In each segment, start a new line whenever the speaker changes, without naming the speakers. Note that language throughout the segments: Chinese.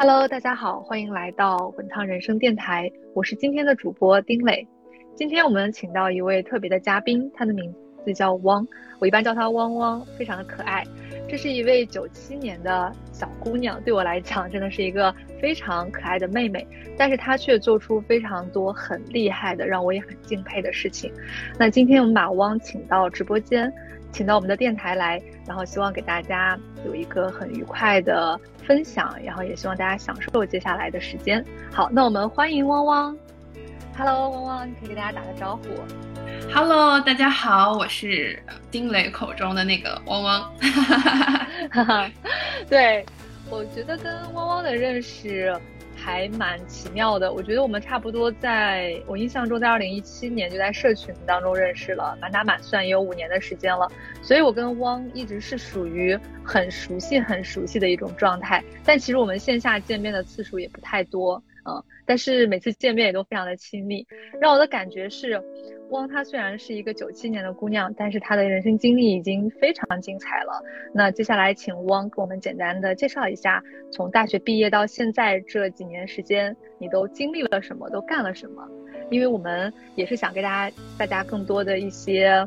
Hello，大家好，欢迎来到滚烫人生电台，我是今天的主播丁磊。今天我们请到一位特别的嘉宾，他的名字叫汪，我一般叫他汪汪，非常的可爱。这是一位九七年的小姑娘，对我来讲真的是一个非常可爱的妹妹，但是她却做出非常多很厉害的，让我也很敬佩的事情。那今天我们把汪请到直播间，请到我们的电台来，然后希望给大家有一个很愉快的分享，然后也希望大家享受接下来的时间。好，那我们欢迎汪汪。Hello，汪汪，你可以给大家打个招呼。
Hello，大家好，我是丁磊口中的那个汪汪。
对，我觉得跟汪汪的认识还蛮奇妙的。我觉得我们差不多在我印象中，在二零一七年就在社群当中认识了，满打满算也有五年的时间了。所以我跟汪一直是属于很熟悉、很熟悉的一种状态。但其实我们线下见面的次数也不太多。嗯，但是每次见面也都非常的亲密，让我的感觉是，汪她虽然是一个九七年的姑娘，但是她的人生经历已经非常精彩了。那接下来请汪给我们简单的介绍一下，从大学毕业到现在这几年时间，你都经历了什么，都干了什么？因为我们也是想给大家大家更多的一些，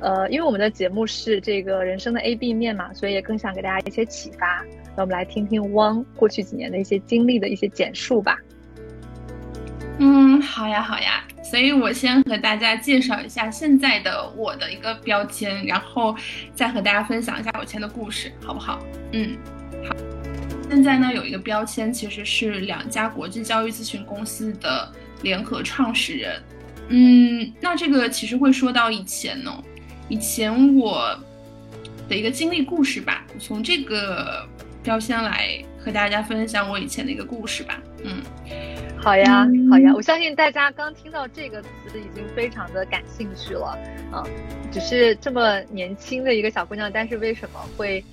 呃，因为我们的节目是这个人生的 A B 面嘛，所以也更想给大家一些启发。那我们来听听汪过去几年的一些经历的一些简述吧。
嗯，好呀，好呀。所以我先和大家介绍一下现在的我的一个标签，然后再和大家分享一下我以前的故事，好不好？嗯，好。现在呢，有一个标签，其实是两家国际教育咨询公司的联合创始人。嗯，那这个其实会说到以前呢，以前我的一个经历故事吧，从这个。要先来和大家分享我以前的一个故事吧。嗯，
好呀，好呀。我相信大家刚听到这个词已经非常的感兴趣了。嗯，只是这么年轻的一个小姑娘，但是为什么会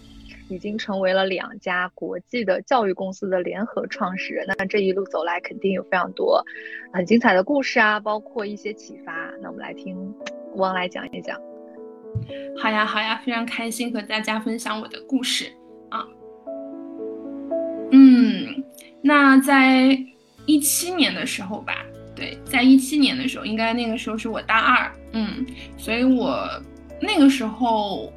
已经成为了两家国际的教育公司的联合创始人？那这一路走来，肯定有非常多很精彩的故事啊，包括一些启发。那我们来听汪来讲一讲。
好呀，好呀，非常开心和大家分享我的故事啊。嗯，那在一七年的时候吧，对，在一七年的时候，应该那个时候是我大二，嗯，所以我那个时候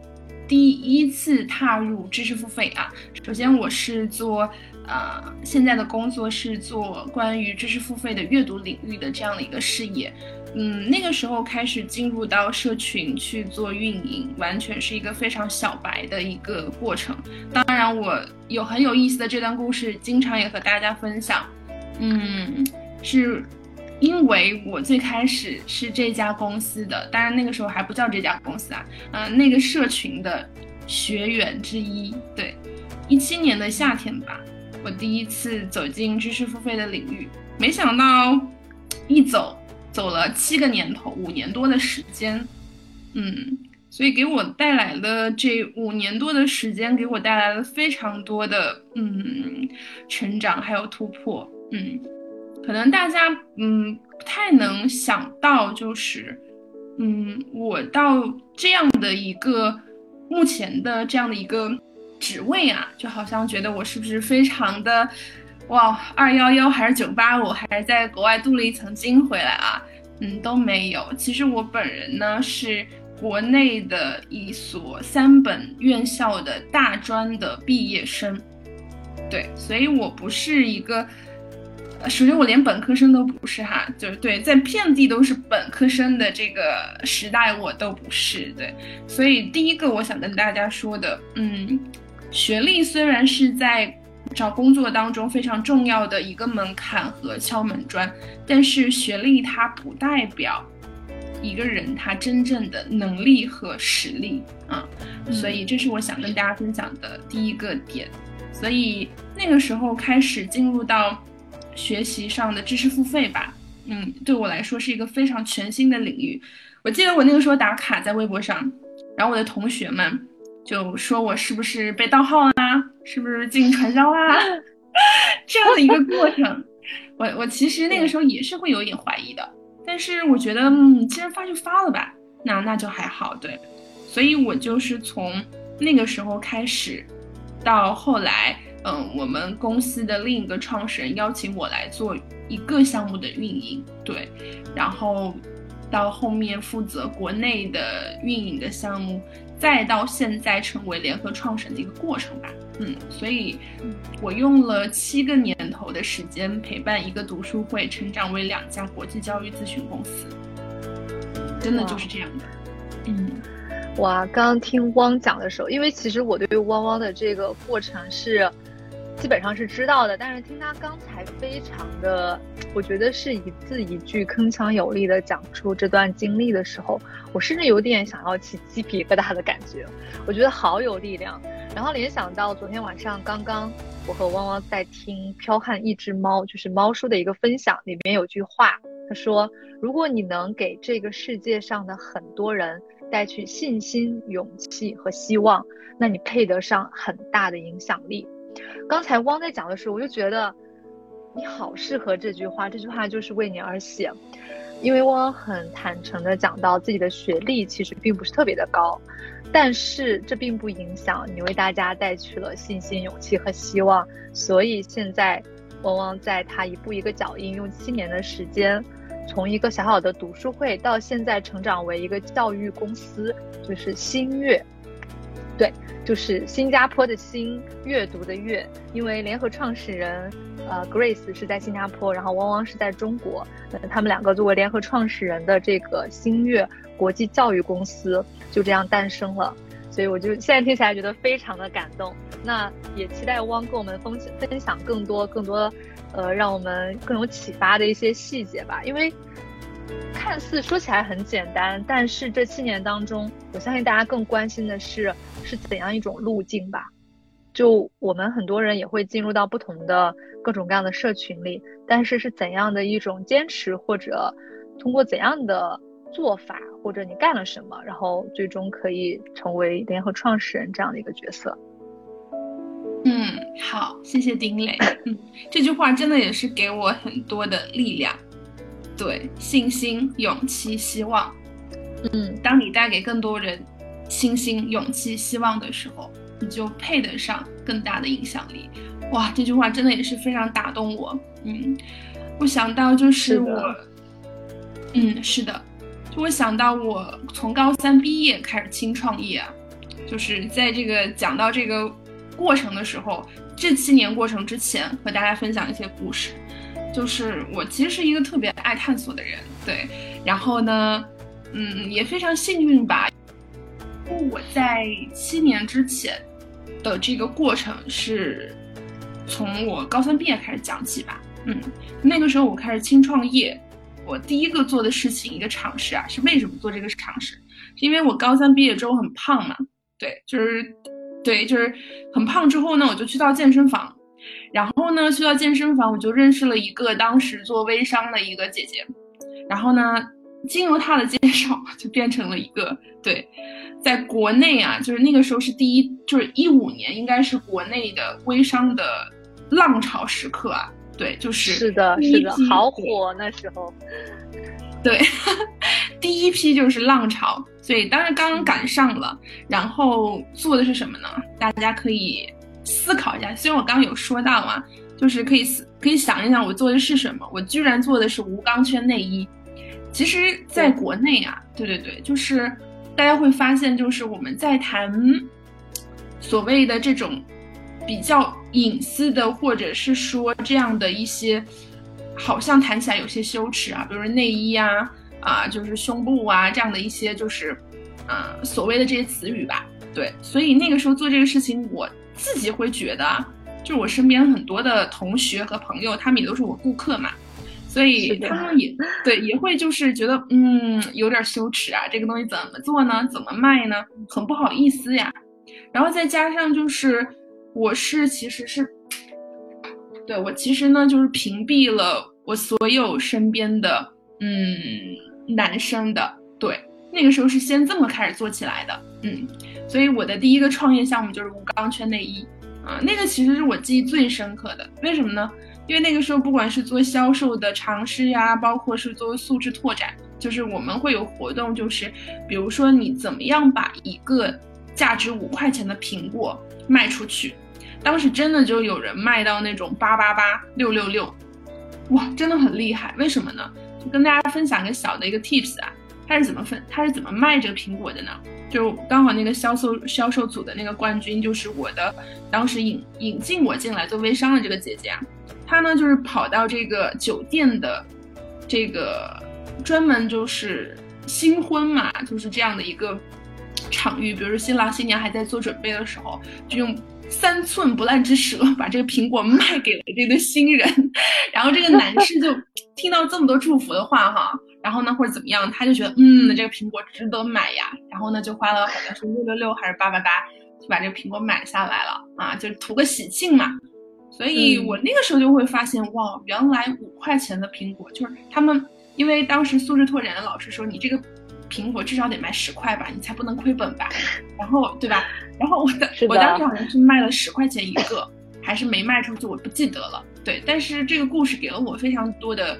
第一次踏入知识付费啊。首先我是做，呃，现在的工作是做关于知识付费的阅读领域的这样的一个事业。嗯，那个时候开始进入到社群去做运营，完全是一个非常小白的一个过程。当然，我有很有意思的这段故事，经常也和大家分享。嗯，是因为我最开始是这家公司的，当然那个时候还不叫这家公司啊，嗯，那个社群的学员之一。对，一七年的夏天吧，我第一次走进知识付费的领域，没想到一走。走了七个年头，五年多的时间，嗯，所以给我带来了这五年多的时间，给我带来了非常多的嗯成长还有突破，嗯，可能大家嗯不太能想到，就是嗯我到这样的一个目前的这样的一个职位啊，就好像觉得我是不是非常的。哇，二幺幺还是九八五，还是在国外镀了一层金回来啊？嗯，都没有。其实我本人呢是国内的一所三本院校的大专的毕业生，对，所以我不是一个，首先我连本科生都不是哈，就是对，在遍地都是本科生的这个时代我都不是，对，所以第一个我想跟大家说的，嗯，学历虽然是在。找工作当中非常重要的一个门槛和敲门砖，但是学历它不代表一个人他真正的能力和实力啊，所以这是我想跟大家分享的第一个点。所以那个时候开始进入到学习上的知识付费吧，嗯，对我来说是一个非常全新的领域。我记得我那个时候打卡在微博上，然后我的同学们。就说我是不是被盗号啦？是不是进行传销啦？这样的一个过程，我我其实那个时候也是会有一点怀疑的。但是我觉得，嗯，既然发就发了吧，那那就还好，对。所以我就是从那个时候开始，到后来，嗯，我们公司的另一个创始人邀请我来做一个项目的运营，对，然后到后面负责国内的运营的项目，再到现在成为联合创始人的一个过程吧。嗯，所以我用了七个年头的时间陪伴一个读书会成长为两家国际教育咨询公司，真的就是这样的。嗯。
哇，刚刚听汪讲的时候，因为其实我对汪汪的这个过程是基本上是知道的，但是听他刚才非常的，我觉得是一字一句铿锵有力的讲出这段经历的时候，我甚至有点想要起鸡皮疙瘩的感觉，我觉得好有力量。然后联想到昨天晚上刚刚我和汪汪在听《飘悍一只猫》，就是猫叔的一个分享，里面有句话，他说：“如果你能给这个世界上的很多人。”带去信心、勇气和希望，那你配得上很大的影响力。刚才汪在讲的时候，我就觉得你好适合这句话，这句话就是为你而写。因为汪很坦诚的讲到自己的学历其实并不是特别的高，但是这并不影响你为大家带去了信心、勇气和希望。所以现在，汪汪在他一步一个脚印，用七年的时间。从一个小小的读书会到现在成长为一个教育公司，就是新月，对，就是新加坡的新阅读的阅。因为联合创始人，呃，Grace 是在新加坡，然后汪汪是在中国，他们两个作为联合创始人的这个新月国际教育公司就这样诞生了。所以我就现在听起来觉得非常的感动。那也期待汪跟我们分分享更多更多。呃，让我们更有启发的一些细节吧。因为看似说起来很简单，但是这七年当中，我相信大家更关心的是是怎样一种路径吧。就我们很多人也会进入到不同的各种各样的社群里，但是是怎样的一种坚持，或者通过怎样的做法，或者你干了什么，然后最终可以成为联合创始人这样的一个角色。
嗯，好，谢谢丁磊。嗯，这句话真的也是给我很多的力量，对，信心、勇气、希望。嗯，当你带给更多人信心、勇气、希望的时候，你就配得上更大的影响力。哇，这句话真的也是非常打动我。嗯，我想到就是我，嗯，是的，就我想到我从高三毕业开始轻创业，就是在这个讲到这个。过程的时候，这七年过程之前，和大家分享一些故事。就是我其实是一个特别爱探索的人，对。然后呢，嗯，也非常幸运吧。我在七年之前的这个过程是从我高三毕业开始讲起吧。嗯，那个时候我开始轻创业，我第一个做的事情一个尝试啊，是为什么做这个尝试？是因为我高三毕业之后很胖嘛，对，就是。对，就是很胖之后呢，我就去到健身房，然后呢，去到健身房，我就认识了一个当时做微商的一个姐姐，然后呢，经由她的介绍，就变成了一个对，在国内啊，就是那个时候是第一，就是一五年，应该是国内的微商的浪潮时刻啊，对，就是
是的，是的，好火那时候。
对，第一批就是浪潮，所以当然刚刚赶上了。然后做的是什么呢？大家可以思考一下。虽然我刚刚有说到嘛，就是可以思可以想一想，我做的是什么？我居然做的是无钢圈内衣。其实，在国内啊，对对对，就是大家会发现，就是我们在谈所谓的这种比较隐私的，或者是说这样的一些。好像谈起来有些羞耻啊，比如说内衣啊，啊，就是胸部啊这样的一些，就是，呃，所谓的这些词语吧。对，所以那个时候做这个事情，我自己会觉得，就是我身边很多的同学和朋友，他们也都是我顾客嘛，所以他们也对，也会就是觉得，嗯，有点羞耻啊，这个东西怎么做呢？怎么卖呢？很不好意思呀。然后再加上就是，我是其实是。对我其实呢，就是屏蔽了我所有身边的嗯男生的。对，那个时候是先这么开始做起来的。嗯，所以我的第一个创业项目就是无钢圈内衣啊，那个其实是我记忆最深刻的。为什么呢？因为那个时候不管是做销售的尝试呀，包括是作为素质拓展，就是我们会有活动，就是比如说你怎么样把一个价值五块钱的苹果卖出去。当时真的就有人卖到那种八八八六六六，哇，真的很厉害。为什么呢？就跟大家分享个小的一个 tips 啊，他是怎么分，他是怎么卖这个苹果的呢？就刚好那个销售销售组的那个冠军就是我的，当时引引进我进来做微商的这个姐姐啊，她呢就是跑到这个酒店的这个专门就是新婚嘛，就是这样的一个场域，比如说新郎新娘还在做准备的时候，就用三寸不烂之舌把这个苹果卖给了这个新人，然后这个男士就听到这么多祝福的话哈。然后呢，或者怎么样，他就觉得，嗯，这个苹果值得买呀。然后呢，就花了好像是六六六还是八八八，就把这个苹果买下来了啊，就图个喜庆嘛。所以我那个时候就会发现，哇，原来五块钱的苹果就是他们，因为当时素质拓展的老师说，你这个苹果至少得卖十块吧，你才不能亏本吧。然后对吧？然后我的我当时好像是卖了十块钱一个，还是没卖出去，我不记得了。对，但是这个故事给了我非常多的，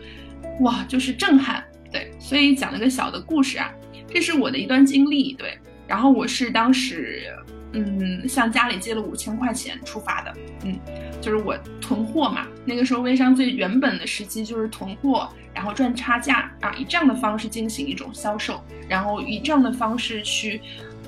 哇，就是震撼。对，所以讲了个小的故事啊，这是我的一段经历。对，然后我是当时，嗯，向家里借了五千块钱出发的，嗯，就是我囤货嘛。那个时候微商最原本的时期就是囤货，然后赚差价啊，以这样的方式进行一种销售，然后以这样的方式去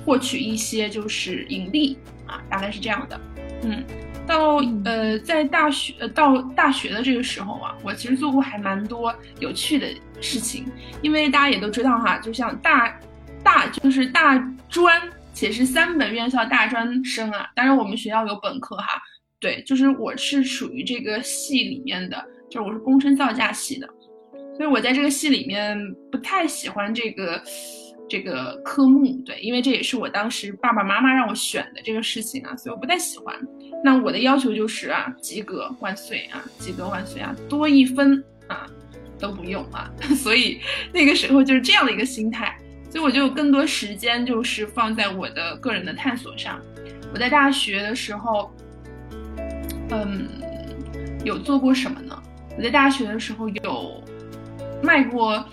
获取一些就是盈利啊，大概是这样的，嗯。到呃，在大学呃到大学的这个时候啊，我其实做过还蛮多有趣的事情，因为大家也都知道哈，就像大大就是大专且是三本院校大专生啊，当然我们学校有本科哈，对，就是我是属于这个系里面的，就是我是工程造价系的，所以我在这个系里面不太喜欢这个。这个科目对，因为这也是我当时爸爸妈妈让我选的这个事情啊，所以我不太喜欢。那我的要求就是啊，及格万岁啊，及格万岁啊，多一分啊都不用啊。所以那个时候就是这样的一个心态，所以我就更多时间就是放在我的个人的探索上。我在大学的时候，嗯，有做过什么呢？我在大学的时候有卖过。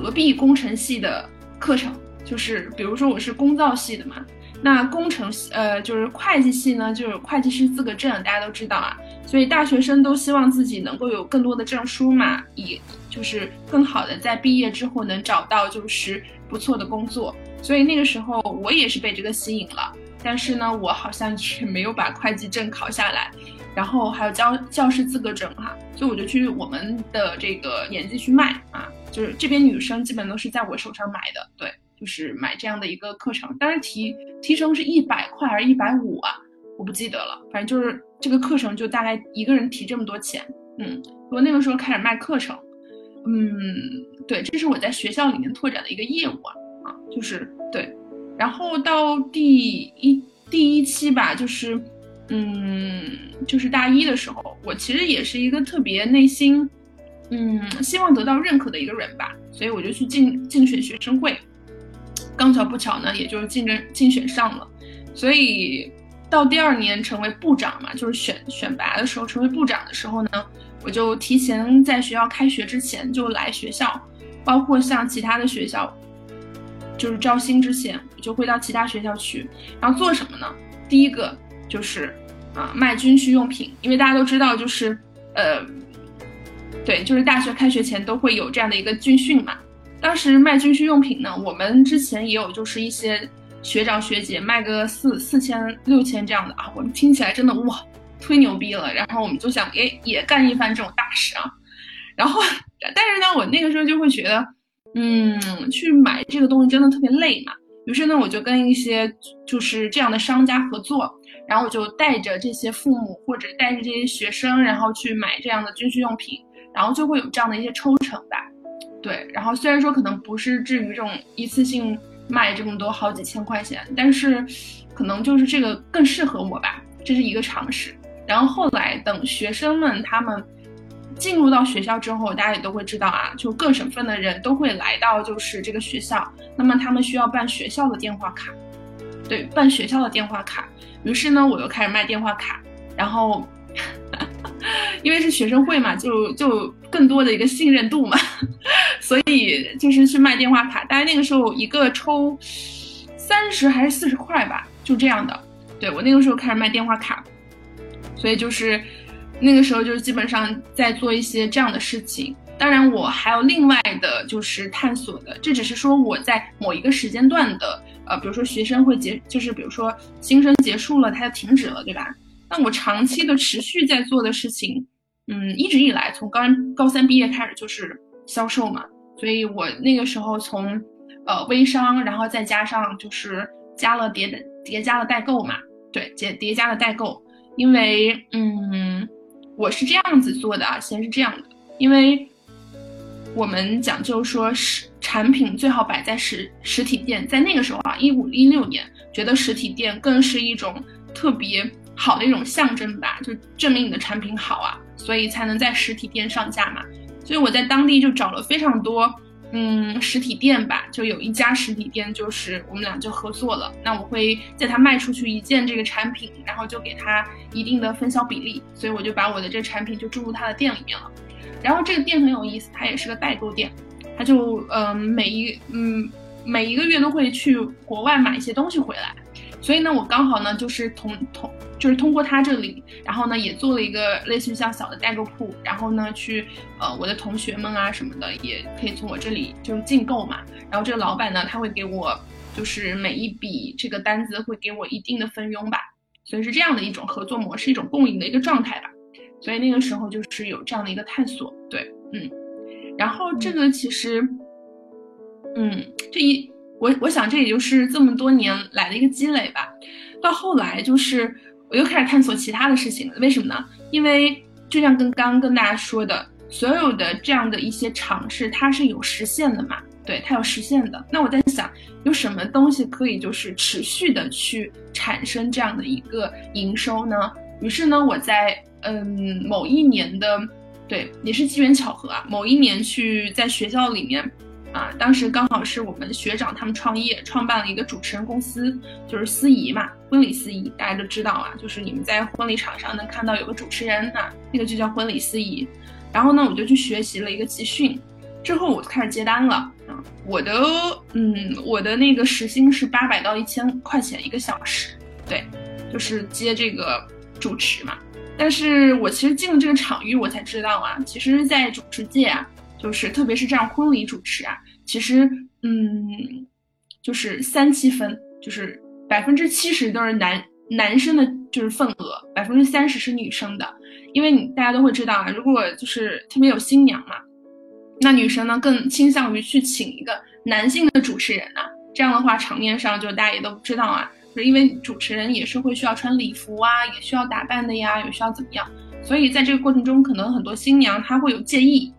隔壁工程系的课程，就是比如说我是工造系的嘛，那工程系呃就是会计系呢，就是会计师资格证，大家都知道啊，所以大学生都希望自己能够有更多的证书嘛，以就是更好的在毕业之后能找到就是不错的工作，所以那个时候我也是被这个吸引了，但是呢，我好像却 没有把会计证考下来，然后还有教教师资格证哈，所以我就去我们的这个年纪去卖啊。就是这边女生基本都是在我手上买的，对，就是买这样的一个课程，但是提提成是一百块还是一百五啊？我不记得了，反正就是这个课程就大概一个人提这么多钱，嗯，我那个时候开始卖课程，嗯，对，这是我在学校里面拓展的一个业务啊，啊，就是对，然后到第一第一期吧，就是，嗯，就是大一的时候，我其实也是一个特别内心。嗯，希望得到认可的一个人吧，所以我就去竞竞选学生会，刚巧不巧呢，也就是竞争竞选上了，所以到第二年成为部长嘛，就是选选拔的时候成为部长的时候呢，我就提前在学校开学之前就来学校，包括像其他的学校，就是招新之前，我就会到其他学校去，然后做什么呢？第一个就是啊卖军需用品，因为大家都知道就是呃。对，就是大学开学前都会有这样的一个军训嘛。当时卖军需用品呢，我们之前也有，就是一些学长学姐卖个四四千、六千这样的啊。我们听起来真的哇，忒牛逼了。然后我们就想，哎，也干一番这种大事啊。然后，但是呢，我那个时候就会觉得，嗯，去买这个东西真的特别累嘛。于是呢，我就跟一些就是这样的商家合作，然后我就带着这些父母或者带着这些学生，然后去买这样的军需用品。然后就会有这样的一些抽成吧，对。然后虽然说可能不是至于这种一次性卖这么多好几千块钱，但是可能就是这个更适合我吧，这是一个尝试。然后后来等学生们他们进入到学校之后，大家也都会知道啊，就各省份的人都会来到就是这个学校，那么他们需要办学校的电话卡，对，办学校的电话卡。于是呢，我又开始卖电话卡，然后。因为是学生会嘛，就就更多的一个信任度嘛，所以就是去卖电话卡。大概那个时候一个抽三十还是四十块吧，就这样的。对我那个时候开始卖电话卡，所以就是那个时候就是基本上在做一些这样的事情。当然，我还有另外的就是探索的，这只是说我在某一个时间段的，呃，比如说学生会结，就是比如说新生结束了，它就停止了，对吧？那我长期的持续在做的事情，嗯，一直以来从高高三毕业开始就是销售嘛，所以我那个时候从呃微商，然后再加上就是加了叠的叠加了代购嘛，对，叠叠加了代购，因为嗯，我是这样子做的啊，先是这样的，因为。我们讲究说实产品最好摆在实实体店，在那个时候啊，一五一六年，觉得实体店更是一种特别好的一种象征吧，就证明你的产品好啊，所以才能在实体店上架嘛。所以我在当地就找了非常多，嗯，实体店吧，就有一家实体店，就是我们俩就合作了。那我会在他卖出去一件这个产品，然后就给他一定的分销比例，所以我就把我的这个产品就注入他的店里面了。然后这个店很有意思，它也是个代购店，它就嗯每一嗯每一个月都会去国外买一些东西回来，所以呢我刚好呢就是同同就是通过他这里，然后呢也做了一个类似于像小的代购铺，然后呢去呃我的同学们啊什么的也可以从我这里就是进购嘛，然后这个老板呢他会给我就是每一笔这个单子会给我一定的分佣吧，所以是这样的一种合作模式，一种共赢的一个状态吧。所以那个时候就是有这样的一个探索，对，嗯，然后这个其实，嗯，这一我我想这也就是这么多年来的一个积累吧。到后来就是我又开始探索其他的事情了，为什么呢？因为就像跟刚跟大家说的，所有的这样的一些尝试，它是有实现的嘛，对，它有实现的。那我在想，有什么东西可以就是持续的去产生这样的一个营收呢？于是呢，我在。嗯，某一年的，对，也是机缘巧合啊。某一年去在学校里面，啊，当时刚好是我们学长他们创业，创办了一个主持人公司，就是司仪嘛，婚礼司仪，大家都知道啊，就是你们在婚礼场上能看到有个主持人啊，那个就叫婚礼司仪。然后呢，我就去学习了一个集训，之后我就开始接单了啊。我的，嗯，我的那个时薪是八百到一千块钱一个小时，对，就是接这个主持嘛。但是我其实进了这个场域，我才知道啊，其实，在主持界啊，就是特别是这样婚礼主持啊，其实，嗯，就是三七分，就是百分之七十都是男男生的，就是份额，百分之三十是女生的，因为你大家都会知道啊，如果就是特别有新娘嘛，那女生呢更倾向于去请一个男性的主持人呐，这样的话场面上就大家也都知道啊。是因为主持人也是会需要穿礼服啊，也需要打扮的呀，也需要怎么样？所以在这个过程中，可能很多新娘她会有介意，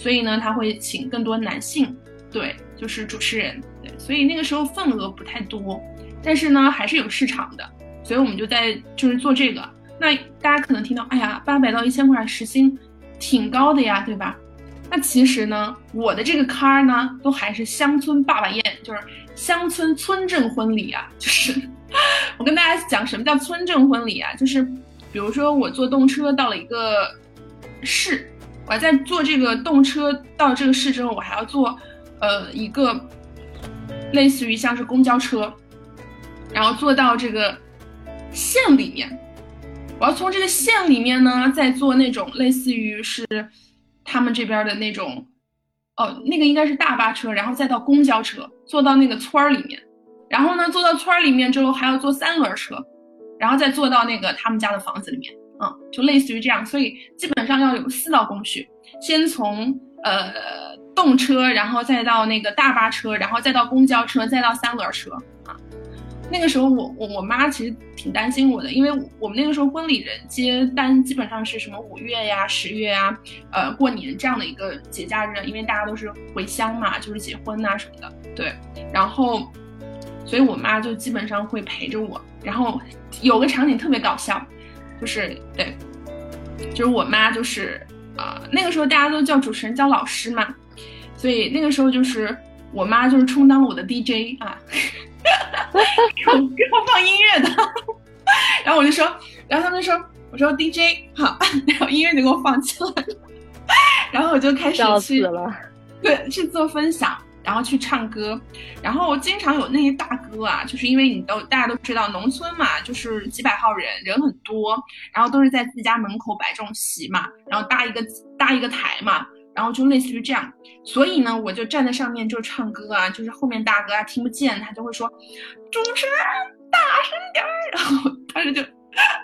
所以呢，他会请更多男性，对，就是主持人，对，所以那个时候份额不太多，但是呢，还是有市场的，所以我们就在就是做这个。那大家可能听到，哎呀，八百到一千块时薪，挺高的呀，对吧？那其实呢，我的这个坎儿呢，都还是乡村爸爸宴，就是。乡村村镇婚礼啊，就是我跟大家讲什么叫村镇婚礼啊，就是比如说我坐动车到了一个市，我在坐这个动车到这个市之后，我还要坐呃一个类似于像是公交车，然后坐到这个县里面，我要从这个县里面呢再坐那种类似于是他们这边的那种。哦，那个应该是大巴车，然后再到公交车，坐到那个村儿里面，然后呢，坐到村儿里面之后还要坐三轮车，然后再坐到那个他们家的房子里面，嗯，就类似于这样，所以基本上要有四道工序，先从呃动车，然后再到那个大巴车，然后再到公交车，再到三轮车啊。那个时候我我我妈其实挺担心我的，因为我们那个时候婚礼人接单基本上是什么五月呀、十月呀，呃过年这样的一个节假日，因为大家都是回乡嘛，就是结婚呐什么的，对。然后，所以我妈就基本上会陪着我。然后有个场景特别搞笑，就是对，就是我妈就是啊那个时候大家都叫主持人叫老师嘛，所以那个时候就是我妈就是充当了我的 DJ 啊。给我给我放音乐的，然后我就说，然后他们说，我说 DJ 好，然后音乐就给我放起来了，然后我就开始去，对，去做分享，然后去唱歌，然后经常有那些大哥啊，就是因为你都大家都知道农村嘛，就是几百号人，人很多，然后都是在自家门口摆这种席嘛，然后搭一个搭一个台嘛，然后就类似于这样，所以呢，我就站在上面就唱歌啊，就是后面大哥啊听不见，他就会说主持人大声点儿，然后当时就，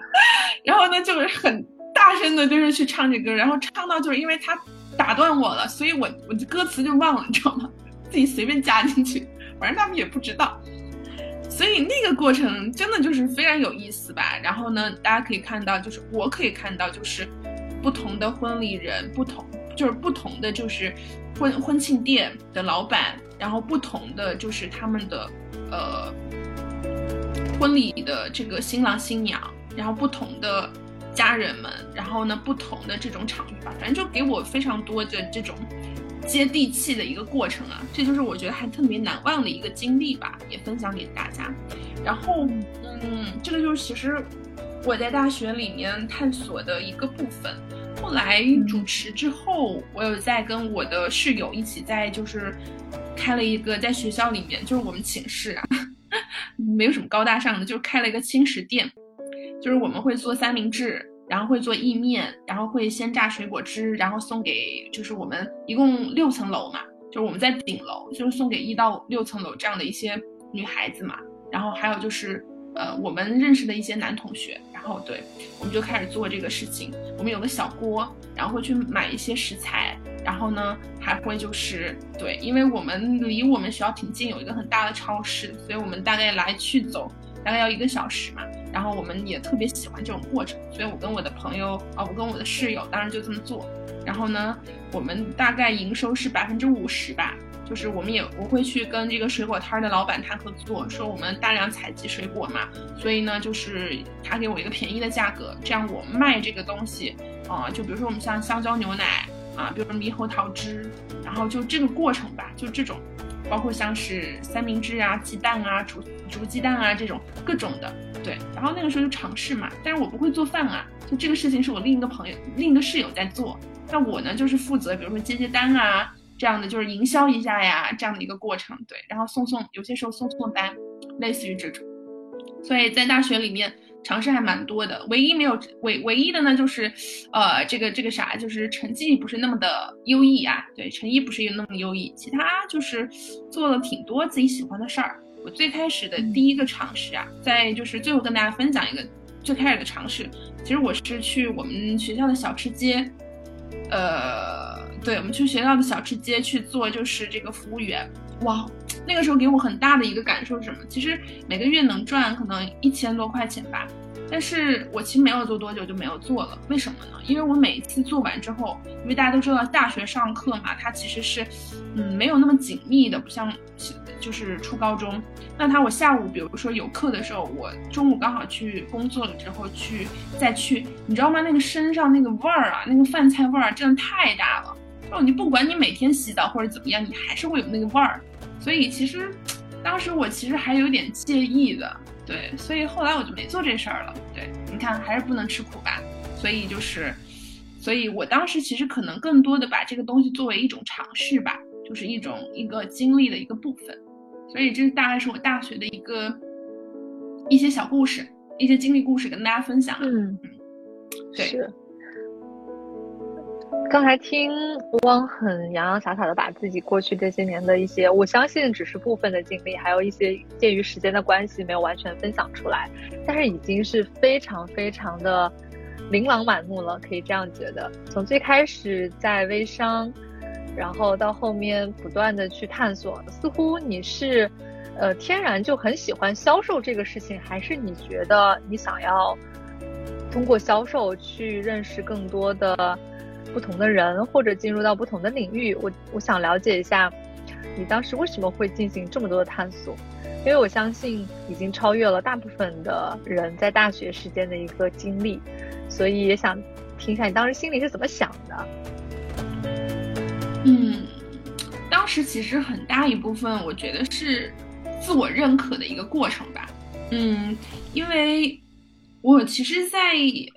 然后呢就是很大声的，就是去唱这歌，然后唱到就是因为他打断我了，所以我我的歌词就忘了，你知道吗？自己随便加进去，反正他们也不知道，所以那个过程真的就是非常有意思吧。然后呢，大家可以看到，就是我可以看到，就是不同的婚礼人，不同就是不同的就是婚婚庆店的老板，然后不同的就是他们的呃婚礼的这个新郎新娘，然后不同的家人们，然后呢不同的这种场域吧，反正就给我非常多的这种。接地气的一个过程啊，这就是我觉得还特别难忘的一个经历吧，也分享给大家。然后，嗯，这个就是其实我在大学里面探索的一个部分。后来主持之后，我有在跟我的室友一起在就是开了一个在学校里面，就是我们寝室啊，没有什么高大上的，就开了一个轻食店，就是我们会做三明治。然后会做意面，然后会鲜榨水果汁，然后送给就是我们一共六层楼嘛，就是我们在顶楼，就是送给一到六层楼这样的一些女孩子嘛。然后还有就是呃我们认识的一些男同学，然后对我们就开始做这个事情。我们有个小锅，然后会去买一些食材，然后呢还会就是对，因为我们离我们学校挺近，有一个很大的超市，所以我们大概来去走大概要一个小时嘛。然后我们也特别喜欢这种过程，所以我跟我的朋友啊，我跟我的室友，当时就这么做。然后呢，我们大概营收是百分之五十吧，就是我们也我会去跟这个水果摊的老板谈合作，说我们大量采集水果嘛，所以呢，就是他给我一个便宜的价格，这样我卖这个东西啊，就比如说我们像香蕉牛奶啊，比如说猕猴桃汁，然后就这个过程吧，就这种，包括像是三明治啊、鸡蛋啊、煮煮鸡蛋啊这种各种的。对，然后那个时候就尝试嘛，但是我不会做饭啊，就这个事情是我另一个朋友、另一个室友在做，那我呢就是负责，比如说接接单啊，这样的就是营销一下呀，这样的一个过程。对，然后送送，有些时候送送单，类似于这种。所以在大学里面尝试还蛮多的，唯一没有唯唯一的呢就是，呃，这个这个啥，就是成绩不是那么的优异啊，对，成绩不是那么优异，其他就是做了挺多自己喜欢的事儿。我最开始的第一个尝试啊，在就是最后跟大家分享一个最开始的尝试。其实我是去我们学校的小吃街，呃，对，我们去学校的小吃街去做，就是这个服务员。哇，那个时候给我很大的一个感受是什么？其实每个月能赚可能一千多块钱吧。但是我其实没有做多久就没有做了，为什么呢？因为我每一次做完之后，因为大家都知道大学上课嘛，它其实是，嗯，没有那么紧密的，不像，就是初高中。那他我下午比如说有课的时候，我中午刚好去工作了之后去再去，你知道吗？那个身上那个味儿啊，那个饭菜味儿真的太大了。就你不管你每天洗澡或者怎么样，你还是会有那个味儿。所以其实，当时我其实还有点介意的。对，所以后来我就没做这事儿了。对，你看还是不能吃苦吧。所以就是，所以我当时其实可能更多的把这个东西作为一种尝试吧，就是一种一个经历的一个部分。所以这大概是我大学的一个一些小故事，一些经历故事跟大家分享。
嗯嗯，对。刚才听汪很洋洋洒洒的把自己过去这些年的一些，我相信只是部分的经历，还有一些鉴于时间的关系没有完全分享出来，但是已经是非常非常的琳琅满目了，可以这样觉得。从最开始在微商，然后到后面不断的去探索，似乎你是，呃，天然就很喜欢销售这个事情，还是你觉得你想要通过销售去认识更多的？不同的人，或者进入到不同的领域，我我想了解一下，你当时为什么会进行这么多的探索？因为我相信已经超越了大部分的人在大学时间的一个经历，所以也想听一下你当时心里是怎么想的。
嗯，当时其实很大一部分，我觉得是自我认可的一个过程吧。嗯，因为。我其实，在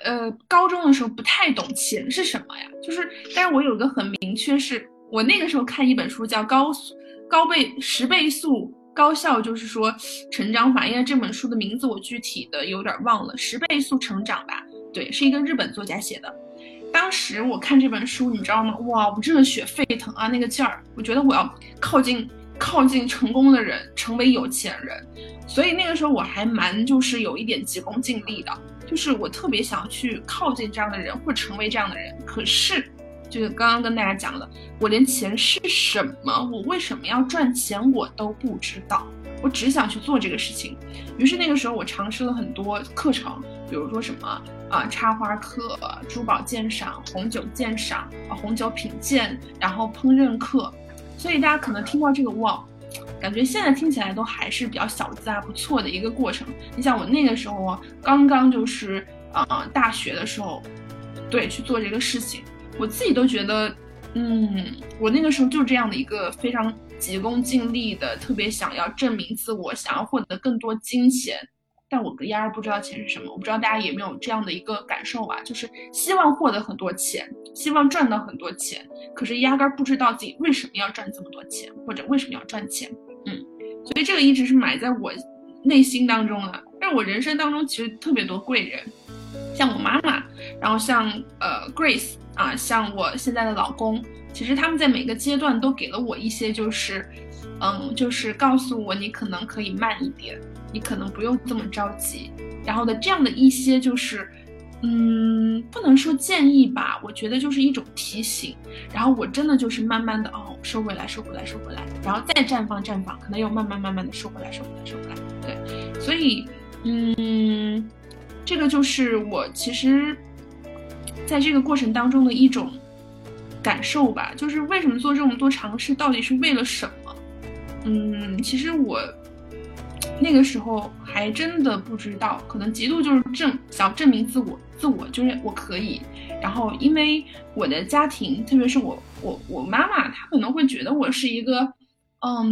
呃高中的时候不太懂钱是什么呀，就是，但是我有个很明确，是我那个时候看一本书叫《高高倍十倍速高效，就是说成长法。因为这本书的名字我具体的有点忘了，十倍速成长吧。对，是一个日本作家写的。当时我看这本书，你知道吗？哇，我热血沸腾啊，那个劲儿！我觉得我要靠近靠近成功的人，成为有钱人。所以那个时候我还蛮就是有一点急功近利的，就是我特别想去靠近这样的人，或成为这样的人。可是，就是刚刚跟大家讲了，我连钱是什么，我为什么要赚钱，我都不知道。我只想去做这个事情。于是那个时候我尝试了很多课程，比如说什么啊插花课、珠宝鉴赏、红酒鉴赏啊红酒品鉴，然后烹饪课。所以大家可能听到这个哇。感觉现在听起来都还是比较小资啊，不错的一个过程。你像我那个时候刚刚就是呃大学的时候，对去做这个事情，我自己都觉得，嗯，我那个时候就这样的一个非常急功近利的，特别想要证明自我，想要获得更多金钱。但我压根不知道钱是什么，我不知道大家有没有这样的一个感受吧？就是希望获得很多钱，希望赚到很多钱，可是压根不知道自己为什么要赚这么多钱，或者为什么要赚钱。所以这个一直是埋在我内心当中的。但我人生当中其实特别多贵人，像我妈妈，然后像呃 Grace 啊，像我现在的老公，其实他们在每个阶段都给了我一些，就是嗯，就是告诉我你可能可以慢一点。你可能不用这么着急，然后的这样的一些就是，嗯，不能说建议吧，我觉得就是一种提醒。然后我真的就是慢慢的哦，收回来，收回来，收回来，然后再绽放，绽放，可能又慢慢慢慢的收回来，收回来，收回来。对，所以，嗯，这个就是我其实在这个过程当中的一种感受吧，就是为什么做这么多尝试，到底是为了什么？嗯，其实我。那个时候还真的不知道，可能极度就是证想证明自我，自我就是我可以。然后因为我的家庭，特别是我我我妈妈，她可能会觉得我是一个，嗯，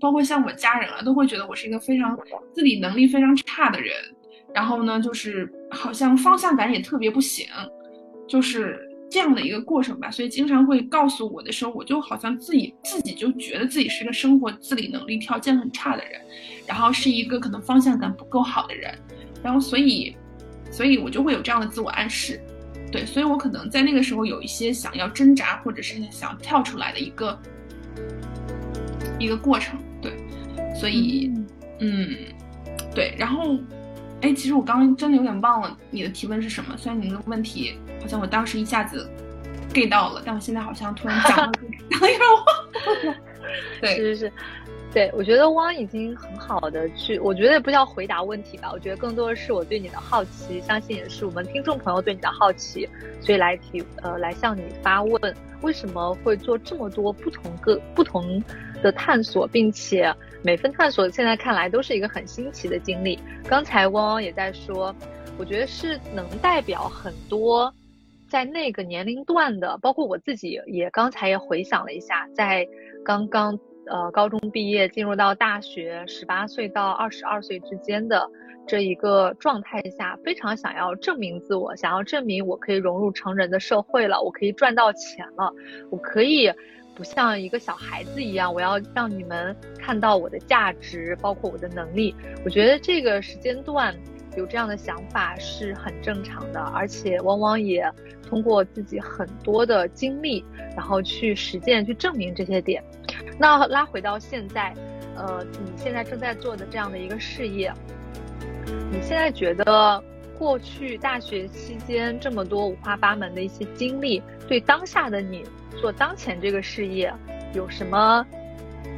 包括像我家人啊，都会觉得我是一个非常自理能力非常差的人。然后呢，就是好像方向感也特别不行，就是这样的一个过程吧。所以经常会告诉我的时候，我就好像自己自己就觉得自己是个生活自理能力条件很差的人。然后是一个可能方向感不够好的人，然后所以，所以我就会有这样的自我暗示，对，所以我可能在那个时候有一些想要挣扎或者是想跳出来的一个一个过程，对，所以，嗯，对，然后，哎，其实我刚刚真的有点忘了你的提问是什么，虽然你的问题好像我当时一下子 get 到了，但我现在好像突然讲了，讲了有点忘了，对，
是是是。对，我觉得汪已经很好的去，我觉得也不叫回答问题吧，我觉得更多的是我对你的好奇，相信也是我们听众朋友对你的好奇，所以来提呃来向你发问，为什么会做这么多不同个不同的探索，并且每份探索现在看来都是一个很新奇的经历。刚才汪汪也在说，我觉得是能代表很多在那个年龄段的，包括我自己也刚才也回想了一下，在刚刚。呃，高中毕业进入到大学，十八岁到二十二岁之间的这一个状态下，非常想要证明自我，想要证明我可以融入成人的社会了，我可以赚到钱了，我可以不像一个小孩子一样，我要让你们看到我的价值，包括我的能力。我觉得这个时间段有这样的想法是很正常的，而且往往也通过自己很多的经历，然后去实践，去证明这些点。那拉回到现在，呃，你现在正在做的这样的一个事业，你现在觉得过去大学期间这么多五花八门的一些经历，对当下的你做当前这个事业有什么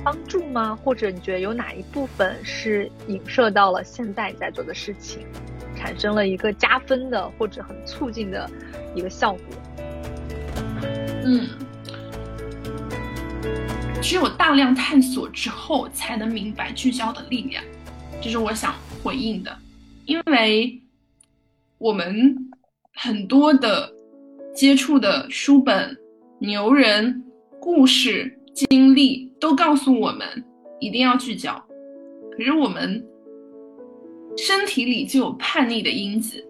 帮助吗？或者你觉得有哪一部分是影射到了现在在做的事情，产生了一个加分的或者很促进的一个效果？
嗯。只有大量探索之后，才能明白聚焦的力量，这是我想回应的。因为我们很多的接触的书本、牛人、故事、经历，都告诉我们一定要聚焦。可是我们身体里就有叛逆的因子，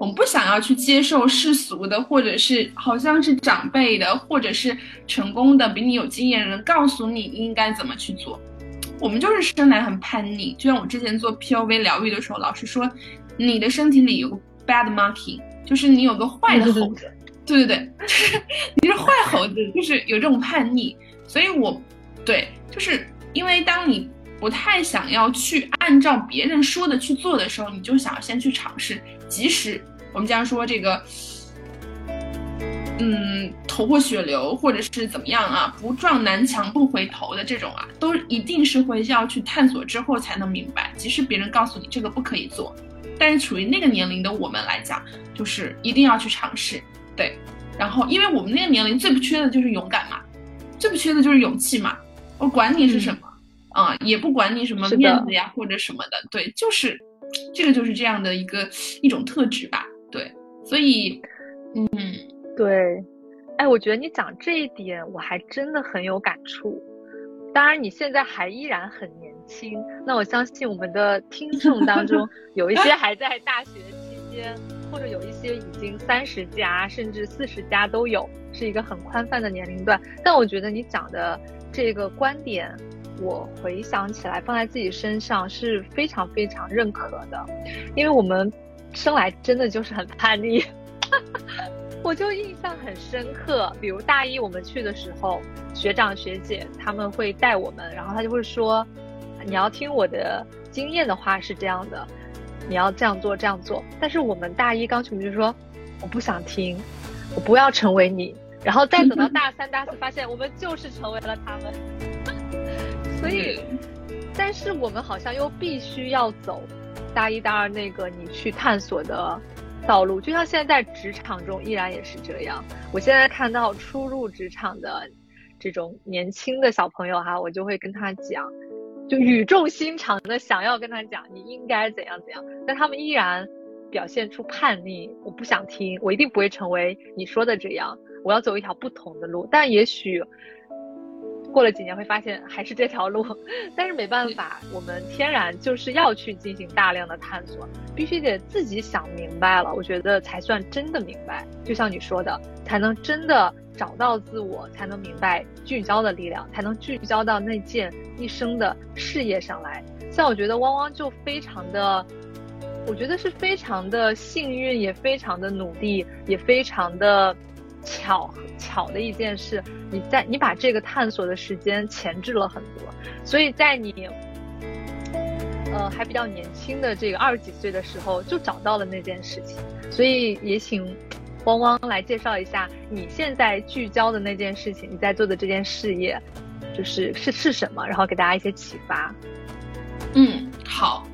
我们不想要去接受世俗的，或者是好像是长辈的，或者是成功的比你有经验的人告诉你应该怎么去做。我们就是生来很叛逆，就像我之前做 P O V 疗愈的时候，老师说你的身体里有个 bad monkey，就是你有个坏的猴子。对对对，就是你是坏猴子，就是有这种叛逆。所以我，对，就是因为当你不太想要去按照别人说的去做的时候，你就想要先去尝试，即使我们讲说这个，嗯，头破血流或者是怎么样啊，不撞南墙不回头的这种啊，都一定是会要去探索之后才能明白。即使别人告诉你这个不可以做，但是处于那个年龄的我们来讲，就是一定要去尝试。对，然后因为我们那个年龄最不缺的就是勇敢嘛，最不缺的就是勇气嘛。我管你是什么啊，也不管你什么面子呀或者什么的。对，就是这个就是这样的一个一种特质吧。对，所以，嗯，
对，哎，我觉得你讲这一点我还真的很有感触。当然，你现在还依然很年轻，那我相信我们的听众当中 有一些还在大学期间。或者有一些已经三十加甚至四十加都有，是一个很宽泛的年龄段。但我觉得你讲的这个观点，我回想起来放在自己身上是非常非常认可的，因为我们生来真的就是很叛逆。我就印象很深刻，比如大一我们去的时候，学长学姐他们会带我们，然后他就会说，你要听我的经验的话是这样的。你要这样做，这样做。但是我们大一刚去，我们就说我不想听，我不要成为你。然后再等到 大三、大四，发现我们就是成为了他们。所以，但是我们好像又必须要走大一、大二那个你去探索的道路。就像现在在职场中依然也是这样。我现在看到初入职场的这种年轻的小朋友哈，我就会跟他讲。就语重心长的想要跟他讲你应该怎样怎样，但他们依然表现出叛逆。我不想听，我一定不会成为你说的这样，我要走一条不同的路。但也许过了几年会发现还是这条路，但是没办法，我们天然就是要去进行大量的探索，必须得自己想明白了，我觉得才算真的明白。就像你说的，才能真的。找到自我，才能明白聚焦的力量，才能聚焦到那件一生的事业上来。像我觉得汪汪就非常的，我觉得是非常的幸运，也非常的努力，也非常的巧巧的一件事。你在你把这个探索的时间前置了很多，所以在你呃还比较年轻的这个二十几岁的时候就找到了那件事情。所以也请。汪汪来介绍一下你现在聚焦的那件事情，你在做的这件事业，就是是是什么？然后给大家一些启发。
嗯，好。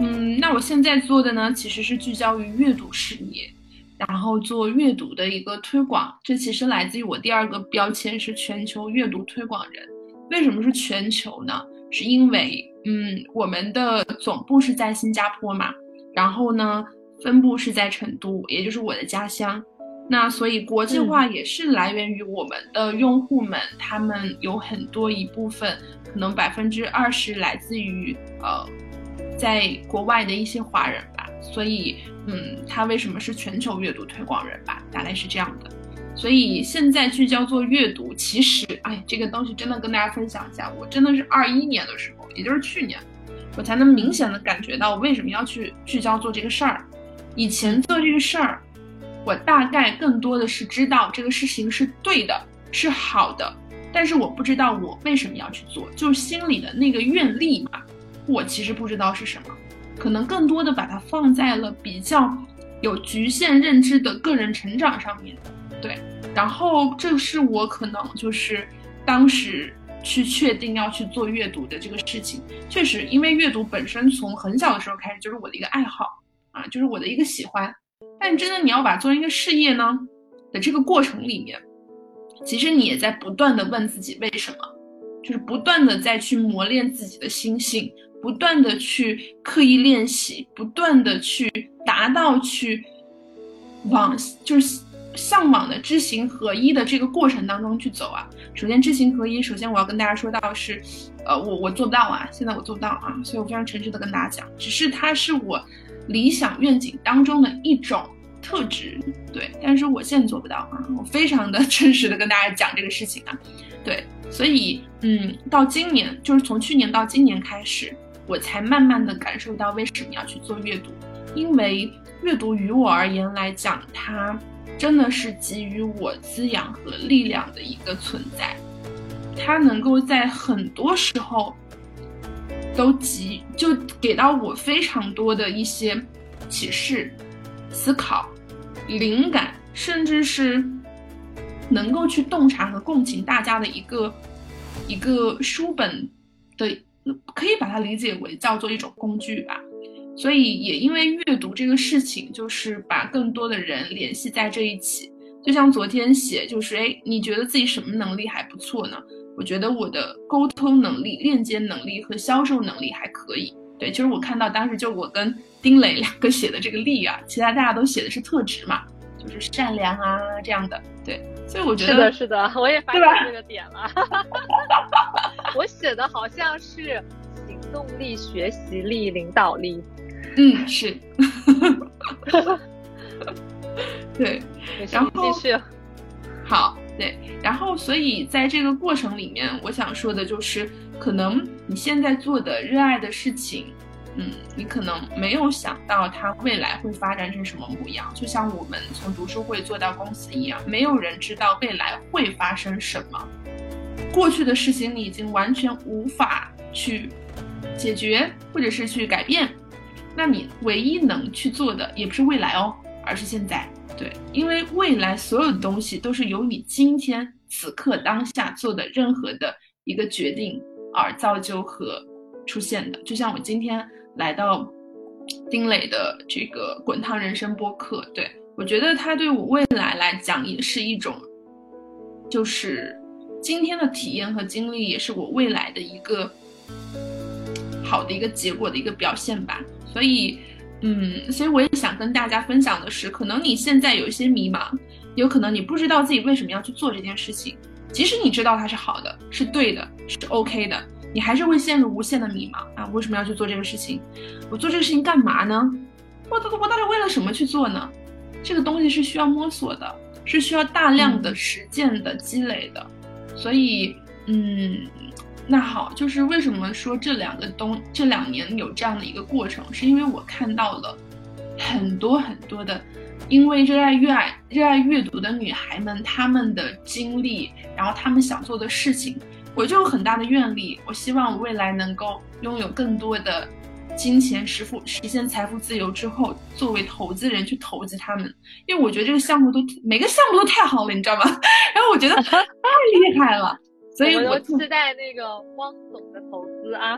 嗯，那我现在做的呢，其实是聚焦于阅读事业，然后做阅读的一个推广。这其实来自于我第二个标签是全球阅读推广人。为什么是全球呢？是因为嗯，我们的总部是在新加坡嘛，然后呢。分布是在成都，也就是我的家乡。那所以国际化也是来源于我们的用户们，他们有很多一部分，可能百分之二十来自于呃，在国外的一些华人吧。所以，嗯，他为什么是全球阅读推广人吧？大概是这样的。所以现在聚焦做阅读，其实，哎，这个东西真的跟大家分享一下，我真的是二一年的时候，也就是去年，我才能明显的感觉到我为什么要去聚焦做这个事儿。以前做这个事儿，我大概更多的是知道这个事情是对的，是好的，但是我不知道我为什么要去做，就是心里的那个愿力嘛，我其实不知道是什么，可能更多的把它放在了比较有局限认知的个人成长上面，对，然后这是我可能就是当时去确定要去做阅读的这个事情，确实，因为阅读本身从很小的时候开始就是我的一个爱好。啊，就是我的一个喜欢，但真的你要把做一个事业呢的这个过程里面，其实你也在不断的问自己为什么，就是不断的在去磨练自己的心性，不断的去刻意练习，不断的去达到去往就是向往的知行合一的这个过程当中去走啊。首先知行合一，首先我要跟大家说到是，呃，我我做不到啊，现在我做不到啊，所以我非常诚实的跟大家讲，只是它是我。理想愿景当中的一种特质，对。但是我现在做不到啊，我非常的真 实的跟大家讲这个事情啊，对。所以，嗯，到今年，就是从去年到今年开始，我才慢慢的感受到为什么要去做阅读，因为阅读于我而言来讲，它真的是给予我滋养和力量的一个存在，它能够在很多时候。都给就给到我非常多的一些启示、思考、灵感，甚至是能够去洞察和共情大家的一个一个书本的，可以把它理解为叫做一种工具吧。所以也因为阅读这个事情，就是把更多的人联系在这一起。就像昨天写，就是哎，你觉得自己什么能力还不错呢？我觉得我的沟通能力、链接能力和销售能力还可以。对，其实我看到当时就我跟丁磊两个写的这个力啊，其他大家都写的是特质嘛，就是善良啊这样的。对，所以我觉得
是的，是的，我也发现这个点了。我写的好像是行动力、学习力、领导力。
嗯，是。对，然后
继续。
好。对，然后所以在这个过程里面，我想说的就是，可能你现在做的热爱的事情，嗯，你可能没有想到它未来会发展成什么模样。就像我们从读书会做到公司一样，没有人知道未来会发生什么。过去的事情你已经完全无法去解决，或者是去改变，那你唯一能去做的，也不是未来哦，而是现在。对，因为未来所有的东西都是由你今天此刻当下做的任何的一个决定而造就和出现的。就像我今天来到丁磊的这个滚烫人生播客，对我觉得他对我未来来讲也是一种，就是今天的体验和经历，也是我未来的一个好的一个结果的一个表现吧。所以。嗯，所以我也想跟大家分享的是，可能你现在有一些迷茫，有可能你不知道自己为什么要去做这件事情。即使你知道它是好的，是对的，是 OK 的，你还是会陷入无限的迷茫啊！为什么要去做这个事情？我做这个事情干嘛呢？我我到底为了什么去做呢？这个东西是需要摸索的，是需要大量的实践的积累的。所以，嗯。那好，就是为什么说这两个东这两年有这样的一个过程，是因为我看到了很多很多的，因为热爱阅爱热爱阅读的女孩们她们的经历，然后她们想做的事情，我就有很大的愿力。我希望我未来能够拥有更多的金钱，实富实现财富自由之后，作为投资人去投资他们，因为我觉得这个项目都每个项目都太好了，你知道吗？然后我觉得太厉害了。所以
我期待那个汪总的投资啊！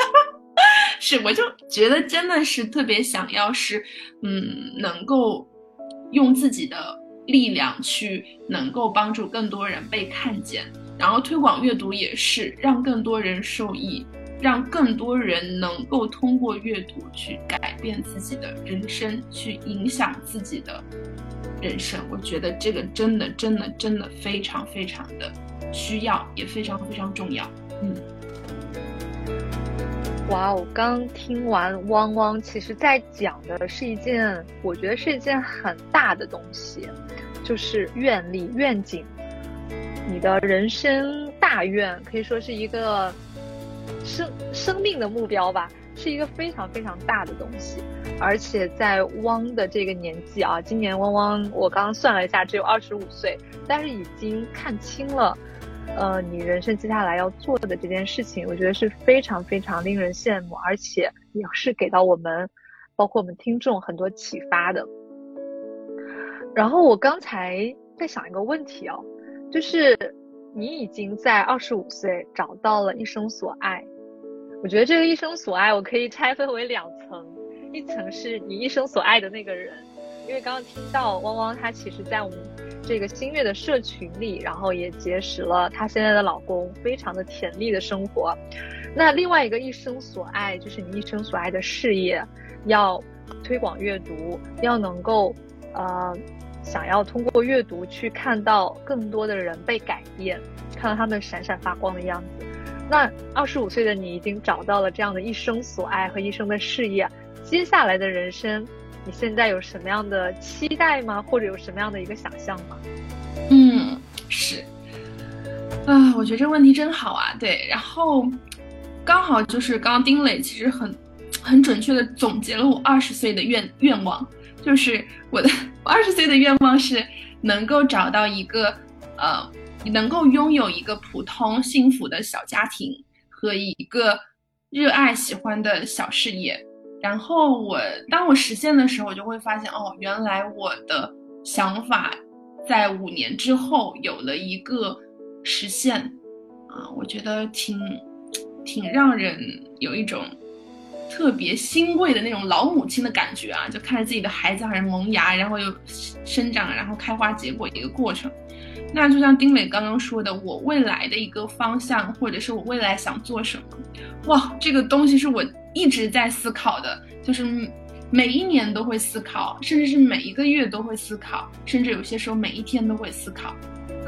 是，我就觉得真的是特别想要是，嗯，能够用自己的力量去能够帮助更多人被看见，然后推广阅读也是让更多人受益，让更多人能够通过阅读去改变自己的人生，去影响自己的人生。我觉得这个真的真的真的非常非常的。需要也非常非常重要，嗯。
哇哦，刚听完汪汪，其实在讲的是一件，我觉得是一件很大的东西，就是愿力、愿景，你的人生大愿，可以说是一个生生命的目标吧，是一个非常非常大的东西。而且在汪的这个年纪啊，今年汪汪，我刚刚算了一下，只有二十五岁，但是已经看清了。呃，你人生接下来要做的这件事情，我觉得是非常非常令人羡慕，而且也是给到我们，包括我们听众很多启发的。然后我刚才在想一个问题哦，就是你已经在二十五岁找到了一生所爱，我觉得这个一生所爱，我可以拆分为两层，一层是你一生所爱的那个人，因为刚刚听到汪汪他其实在我们。这个新月的社群里，然后也结识了她现在的老公，非常的甜蜜的生活。那另外一个一生所爱，就是你一生所爱的事业，要推广阅读，要能够呃，想要通过阅读去看到更多的人被改变，看到他们闪闪发光的样子。那二十五岁的你已经找到了这样的一生所爱和一生的事业，接下来的人生，你现在有什么样的期待吗？或者有什么样的一个想象吗？
嗯，是，啊，我觉得这个问题真好啊。对，然后刚好就是刚刚丁磊其实很很准确的总结了我二十岁的愿愿望，就是我的我二十岁的愿望是能够找到一个呃。能够拥有一个普通幸福的小家庭和一个热爱喜欢的小事业，然后我当我实现的时候，我就会发现哦，原来我的想法在五年之后有了一个实现啊，我觉得挺挺让人有一种特别欣慰的那种老母亲的感觉啊，就看着自己的孩子还是萌芽，然后又生长，然后开花结果一个过程。那就像丁磊刚刚说的，我未来的一个方向，或者是我未来想做什么，哇，这个东西是我一直在思考的，就是每一年都会思考，甚至是每一个月都会思考，甚至有些时候每一天都会思考。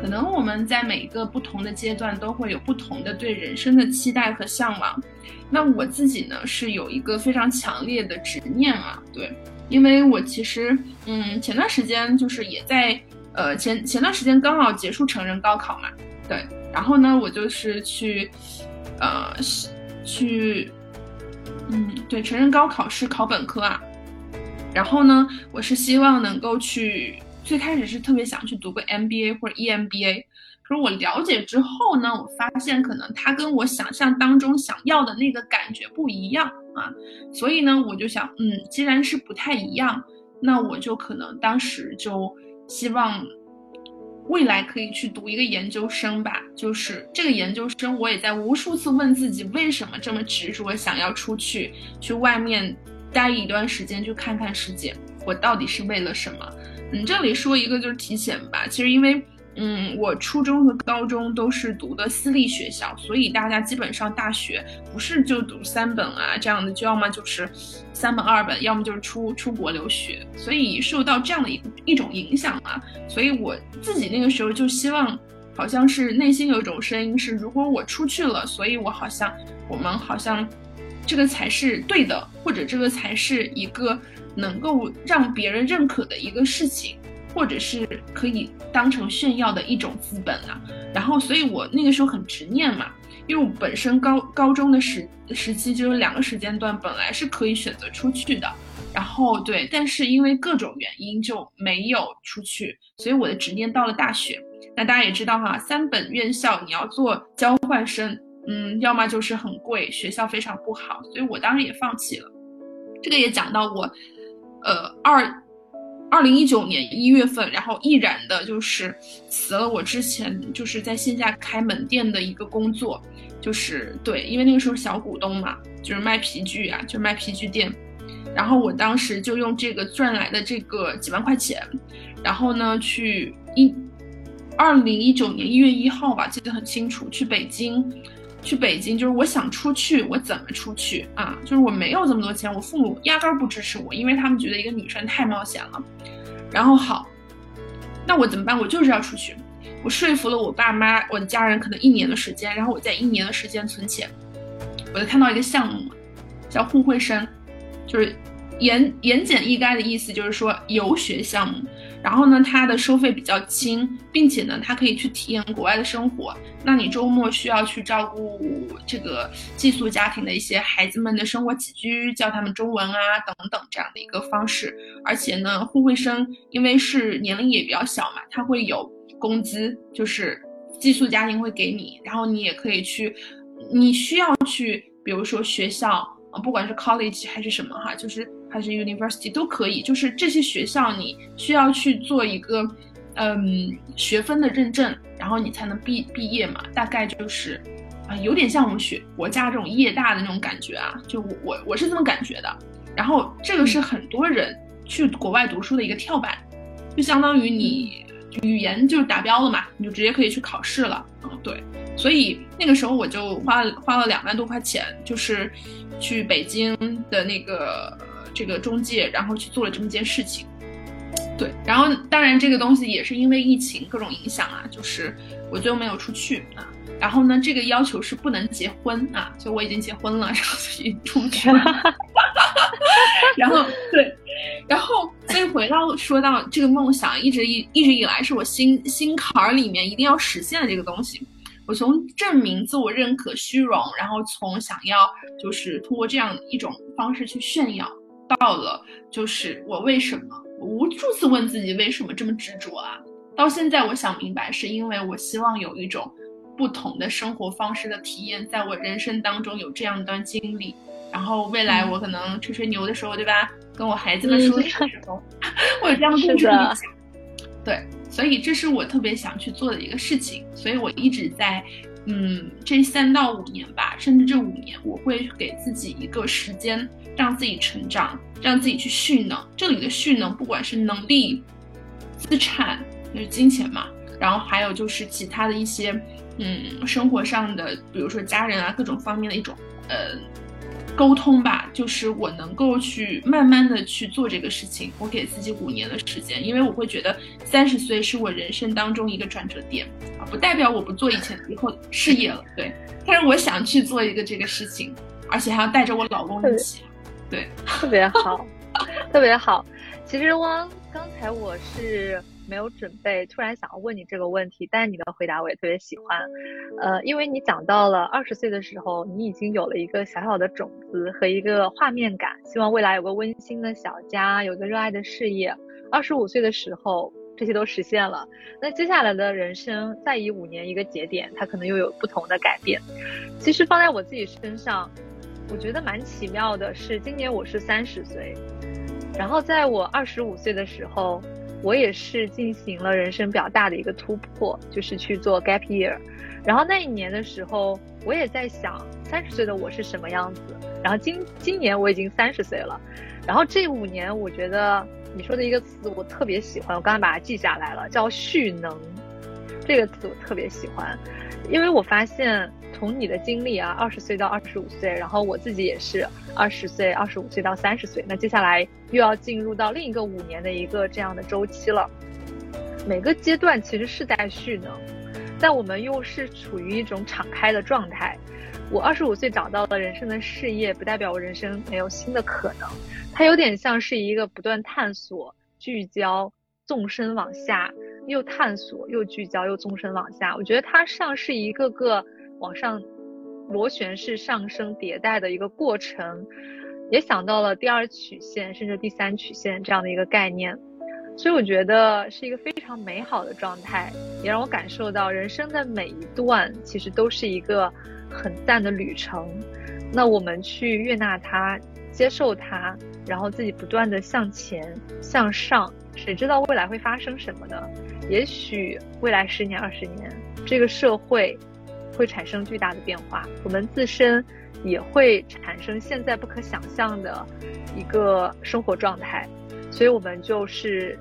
可能我们在每一个不同的阶段都会有不同的对人生的期待和向往。那我自己呢，是有一个非常强烈的执念啊，对，因为我其实，嗯，前段时间就是也在。呃，前前段时间刚好结束成人高考嘛，对，然后呢，我就是去，呃，去，嗯，对，成人高考是考本科啊，然后呢，我是希望能够去，最开始是特别想去读个 MBA 或者 EMBA，可是我了解之后呢，我发现可能它跟我想象当中想要的那个感觉不一样啊，所以呢，我就想，嗯，既然是不太一样，那我就可能当时就。希望未来可以去读一个研究生吧，就是这个研究生，我也在无数次问自己，为什么这么执着想要出去，去外面待一段时间，去看看世界，我到底是为了什么？嗯，这里说一个就是提前吧，其实因为。嗯，我初中和高中都是读的私立学校，所以大家基本上大学不是就读三本啊这样的，就要么就是三本二本，要么就是出出国留学，所以受到这样的一一种影响啊，所以我自己那个时候就希望，好像是内心有一种声音是，如果我出去了，所以我好像我们好像这个才是对的，或者这个才是一个能够让别人认可的一个事情。或者是可以当成炫耀的一种资本啊，然后，所以我那个时候很执念嘛，因为我本身高高中的时时期就有两个时间段，本来是可以选择出去的，然后对，但是因为各种原因就没有出去，所以我的执念到了大学。那大家也知道哈，三本院校你要做交换生，嗯，要么就是很贵，学校非常不好，所以我当时也放弃了。这个也讲到我，呃，二。二零一九年一月份，然后毅然的就是辞了我之前就是在线下开门店的一个工作，就是对，因为那个时候小股东嘛，就是卖皮具啊，就是卖皮具店，然后我当时就用这个赚来的这个几万块钱，然后呢去一二零一九年一月一号吧，记得很清楚，去北京。去北京就是我想出去，我怎么出去啊？就是我没有这么多钱，我父母压根儿不支持我，因为他们觉得一个女生太冒险了。然后好，那我怎么办？我就是要出去。我说服了我爸妈、我的家人，可能一年的时间，然后我在一年的时间存钱。我就看到一个项目，叫互惠生，就是言言简意赅的意思，就是说游学项目。然后呢，它的收费比较轻，并且呢，它可以去体验国外的生活。那你周末需要去照顾这个寄宿家庭的一些孩子们的生活起居，教他们中文啊等等这样的一个方式。而且呢，互惠生因为是年龄也比较小嘛，他会有工资，就是寄宿家庭会给你，然后你也可以去，你需要去，比如说学校。不管是 college 还是什么哈，就是还是 university 都可以，就是这些学校你需要去做一个，嗯，学分的认证，然后你才能毕毕业嘛。大概就是，啊，有点像我们学国家这种业大的那种感觉啊，就我我是这么感觉的。然后这个是很多人去国外读书的一个跳板，就相当于你语言就是达标了嘛，你就直接可以去考试了。嗯，对。所以那个时候我就花了花了两万多块钱，就是去北京的那个这个中介，然后去做了这么件事情。对，然后当然这个东西也是因为疫情各种影响啊，就是我最后没有出去啊。然后呢，这个要求是不能结婚啊，所以我已经结婚了，然后所以出去了。然后对，然后所以回到说到这个梦想，一直一一直以来是我心心坎儿里面一定要实现的这个东西。我从证明自我认可、虚荣，然后从想要就是通过这样一种方式去炫耀，到了就是我为什么我无数次问自己为什么这么执着啊？到现在我想明白，是因为我希望有一种不同的生活方式的体验，在我人生当中有这样一段经历，然后未来我可能吹吹牛的时候，对吧？跟我孩子们说的时候，我有这样的故事讲，对。所以这是我特别想去做的一个事情，所以我一直在，嗯，这三到五年吧，甚至这五年，我会给自己一个时间，让自己成长，让自己去蓄能。这里的蓄能，不管是能力、资产，就是金钱嘛，然后还有就是其他的一些，嗯，生活上的，比如说家人啊，各种方面的一种，呃。沟通吧，就是我能够去慢慢的去做这个事情。我给自己五年的时间，因为我会觉得三十岁是我人生当中一个转折点啊，不代表我不做以前以后事业了，对。但是我想去做一个这个事情，而且还要带着我老公一起，对，
特别好，特别好。其实汪刚才我是。没有准备，突然想要问你这个问题，但是你的回答我也特别喜欢，呃，因为你讲到了二十岁的时候，你已经有了一个小小的种子和一个画面感，希望未来有个温馨的小家，有个热爱的事业。二十五岁的时候，这些都实现了，那接下来的人生再以五年一个节点，它可能又有不同的改变。其实放在我自己身上，我觉得蛮奇妙的是，今年我是三十岁，然后在我二十五岁的时候。我也是进行了人生比较大的一个突破，就是去做 gap year。然后那一年的时候，我也在想三十岁的我是什么样子。然后今今年我已经三十岁了。然后这五年，我觉得你说的一个词我特别喜欢，我刚刚把它记下来了，叫蓄能。这个词我特别喜欢，因为我发现。从你的经历啊，二十岁到二十五岁，然后我自己也是二十岁、二十五岁到三十岁，那接下来又要进入到另一个五年的一个这样的周期了。每个阶段其实是在蓄能，但我们又是处于一种敞开的状态。我二十五岁找到了人生的事业，不代表我人生没有新的可能。它有点像是一个不断探索、聚焦、纵深往下，又探索又聚焦又纵深往下。我觉得它像是一个个。往上螺旋式上升迭代的一个过程，也想到了第二曲线甚至第三曲线这样的一个概念，所以我觉得是一个非常美好的状态，也让我感受到人生的每一段其实都是一个很淡的旅程。那我们去悦纳它，接受它，然后自己不断的向前向上，谁知道未来会发生什么呢？也许未来十年二十年，这个社会。会产生巨大的变化，我们自身也会产生现在不可想象的一个生活状态，所以我们就是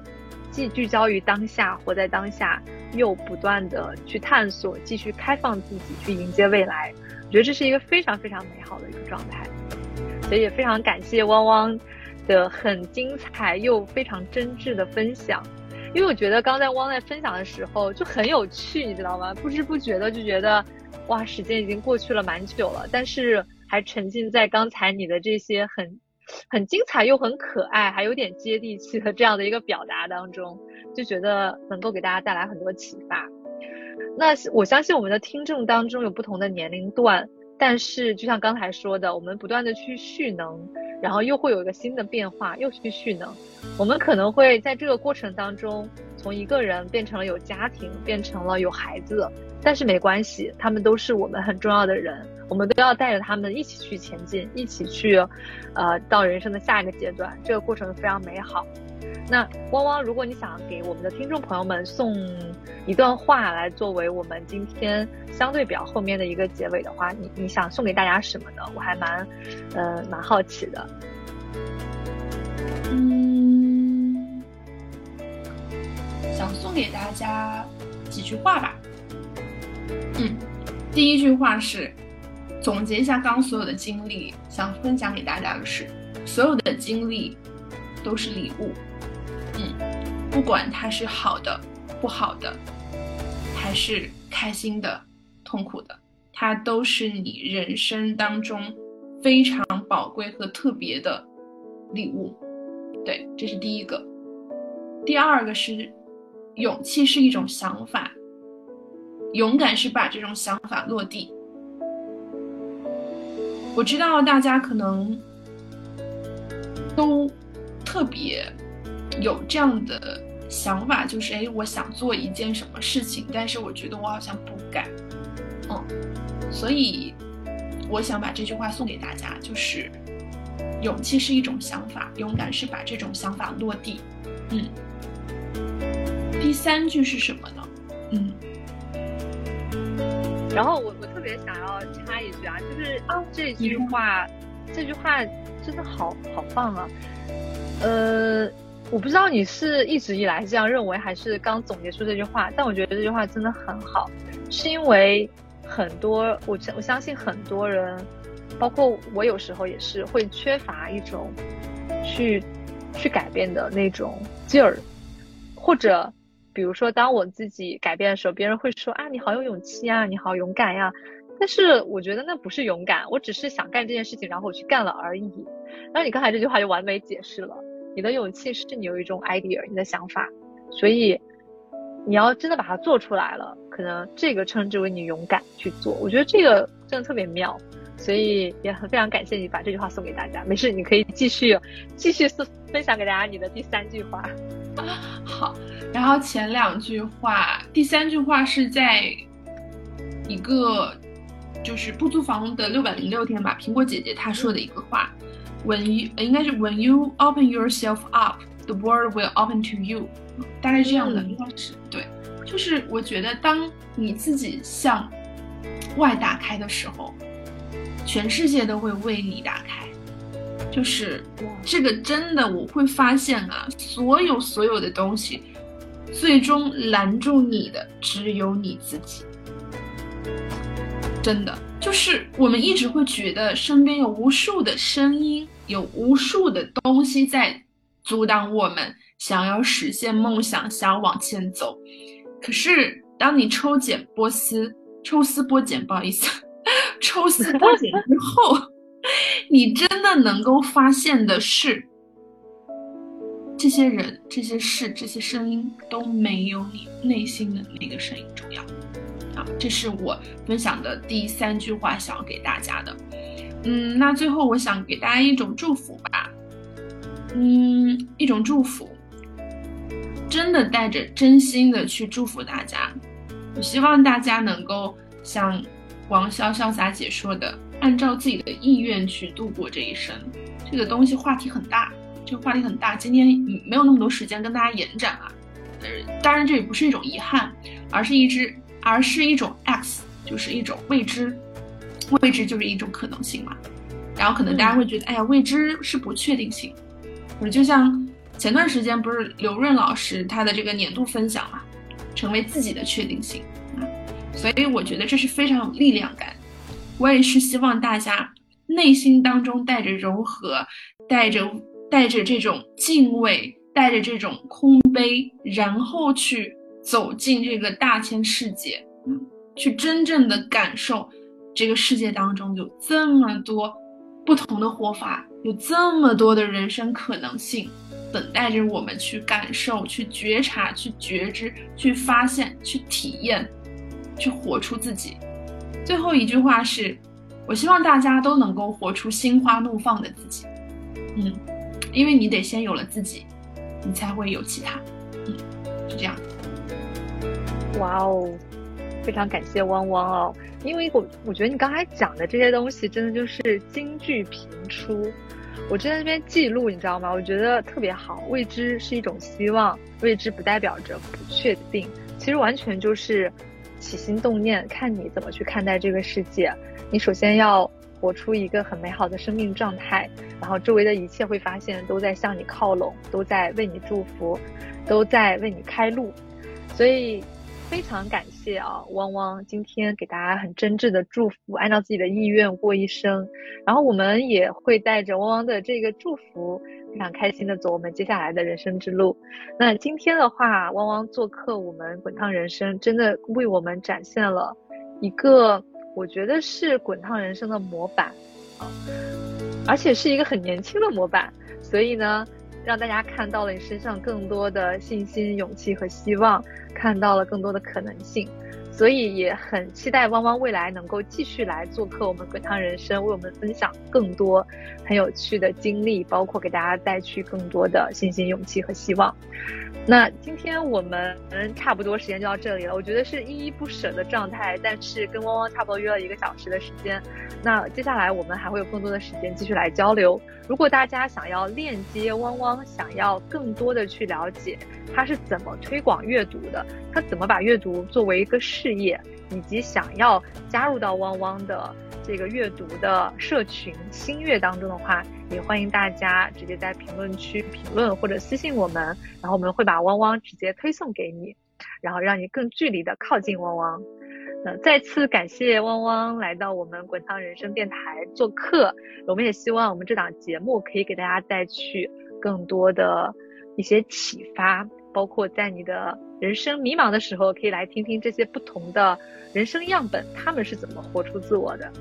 既聚焦于当下，活在当下，又不断的去探索，继续开放自己，去迎接未来。我觉得这是一个非常非常美好的一个状态，所以也非常感谢汪汪的很精彩又非常真挚的分享。因为我觉得刚在汪在分享的时候就很有趣，你知道吗？不知不觉的就觉得。哇，时间已经过去了蛮久了，但是还沉浸在刚才你的这些很很精彩又很可爱，还有点接地气的这样的一个表达当中，就觉得能够给大家带来很多启发。那我相信我们的听众当中有不同的年龄段，但是就像刚才说的，我们不断的去蓄能，然后又会有一个新的变化，又去蓄能。我们可能会在这个过程当中，从一个人变成了有家庭，变成了有孩子。但是没关系，他们都是我们很重要的人，我们都要带着他们一起去前进，一起去，呃，到人生的下一个阶段。这个过程非常美好。那汪汪，如果你想给我们的听众朋友们送一段话来作为我们今天相对比较后面的一个结尾的话，你你想送给大家什么呢？我还蛮，呃，蛮好奇的。
嗯，想送给大家几句话吧。嗯，第一句话是总结一下刚刚所有的经历，想分享给大家的是，所有的经历都是礼物。嗯，不管它是好的、不好的，还是开心的、痛苦的，它都是你人生当中非常宝贵和特别的礼物。对，这是第一个。第二个是，勇气是一种想法，勇敢是把这种想法落地。我知道大家可能都特别有这样的想法，就是哎，我想做一件什么事情，但是我觉得我好像不敢，嗯，所以我想把这句话送给大家，就是勇气是一种想法，勇敢是把这种想法落地，嗯。第三句是什么呢？嗯，
然后我我别想要插一句啊，就是啊这句话，这句话真的好好棒啊。呃，我不知道你是一直以来这样认为，还是刚总结出这句话，但我觉得这句话真的很好，是因为很多我我相信很多人，包括我有时候也是会缺乏一种去去改变的那种劲儿，或者。比如说，当我自己改变的时候，别人会说啊，你好有勇气啊，你好勇敢呀。但是我觉得那不是勇敢，我只是想干这件事情，然后我去干了而已。然后你刚才这句话就完美解释了，你的勇气是你有一种 idea，你的想法，所以你要真的把它做出来了，可能这个称之为你勇敢去做。我觉得这个真的特别妙。所以也很非常感谢你把这句话送给大家。没事，你可以继续继续分享给大家你的第三句话。
好，然后前两句话，第三句话是在一个就是不租房的六百零六天吧，苹果姐姐她说的一个话，When you 应该是 When you open yourself up, the world will open to you，大概这样的应该是对，就是我觉得当你自己向外打开的时候。全世界都会为你打开，就是这个真的，我会发现啊，所有所有的东西，最终拦住你的只有你自己。真的，就是我们一直会觉得身边有无数的声音，有无数的东西在阻挡我们想要实现梦想，想要往前走。可是当你抽茧剥丝，抽丝剥茧，不好意思。抽丝剥茧之后，你真的能够发现的是，这些人、这些事、这些声音都没有你内心的那个声音重要。啊，这是我分享的第三句话，想要给大家的。嗯，那最后我想给大家一种祝福吧。嗯，一种祝福，真的带着真心的去祝福大家。我希望大家能够像。王潇潇洒姐说的：“按照自己的意愿去度过这一生，这个东西话题很大，这个话题很大。今天没有那么多时间跟大家延展啊。呃，当然这也不是一种遗憾，而是一只，而是一种 X，就是一种未知。未知就是一种可能性嘛。然后可能大家会觉得，哎呀，未知是不确定性。或者就像前段时间不是刘润老师他的这个年度分享嘛，成为自己的确定性啊。”所以我觉得这是非常有力量感。我也是希望大家内心当中带着柔和，带着带着这种敬畏，带着这种空杯，然后去走进这个大千世界，嗯，去真正的感受这个世界当中有这么多不同的活法，有这么多的人生可能性，等待着我们去感受、去觉察、去觉知、去发现、去体验。去活出自己。最后一句话是，我希望大家都能够活出心花怒放的自己。嗯，因为你得先有了自己，你才会有其他。嗯，是这样。
哇哦，非常感谢汪汪哦，因为我我觉得你刚才讲的这些东西真的就是金句频出。我正在那边记录，你知道吗？我觉得特别好。未知是一种希望，未知不代表着不确定，其实完全就是。起心动念，看你怎么去看待这个世界。你首先要活出一个很美好的生命状态，然后周围的一切会发现都在向你靠拢，都在为你祝福，都在为你开路。所以非常感谢啊，汪汪今天给大家很真挚的祝福，按照自己的意愿过一生。然后我们也会带着汪汪的这个祝福。非常开心的走我们接下来的人生之路。那今天的话，汪汪做客我们滚烫人生，真的为我们展现了一个我觉得是滚烫人生的模板啊，而且是一个很年轻的模板，所以呢，让大家看到了你身上更多的信心、勇气和希望，看到了更多的可能性。所以也很期待汪汪未来能够继续来做客我们滚烫人生，为我们分享更多很有趣的经历，包括给大家带去更多的信心、勇气和希望。那今天我们差不多时间就到这里了，我觉得是依依不舍的状态，但是跟汪汪差不多约了一个小时的时间。那接下来我们还会有更多的时间继续来交流。如果大家想要链接汪汪，想要更多的去了解他是怎么推广阅读的，他怎么把阅读作为一个使事业，以及想要加入到汪汪的这个阅读的社群新月当中的话，也欢迎大家直接在评论区评论或者私信我们，然后我们会把汪汪直接推送给你，然后让你更距离的靠近汪汪。那再次感谢汪汪来到我们滚烫人生电台做客，我们也希望我们这档节目可以给大家带去更多的一些启发，包括在你的人生迷茫的时候，可以来听听这些不同的人生样本，他们是怎么活出自我的。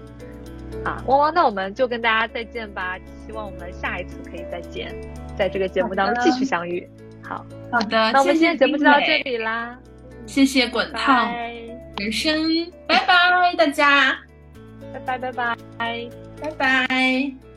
啊，汪汪，那我们就跟大家再见吧，希望我们下一次可以再见，在这个节目当中继续相遇。好，
好的，
那我们今天节目就到这里啦，
谢谢滚烫。人生，拜拜，大家，
拜拜，拜拜，
拜拜。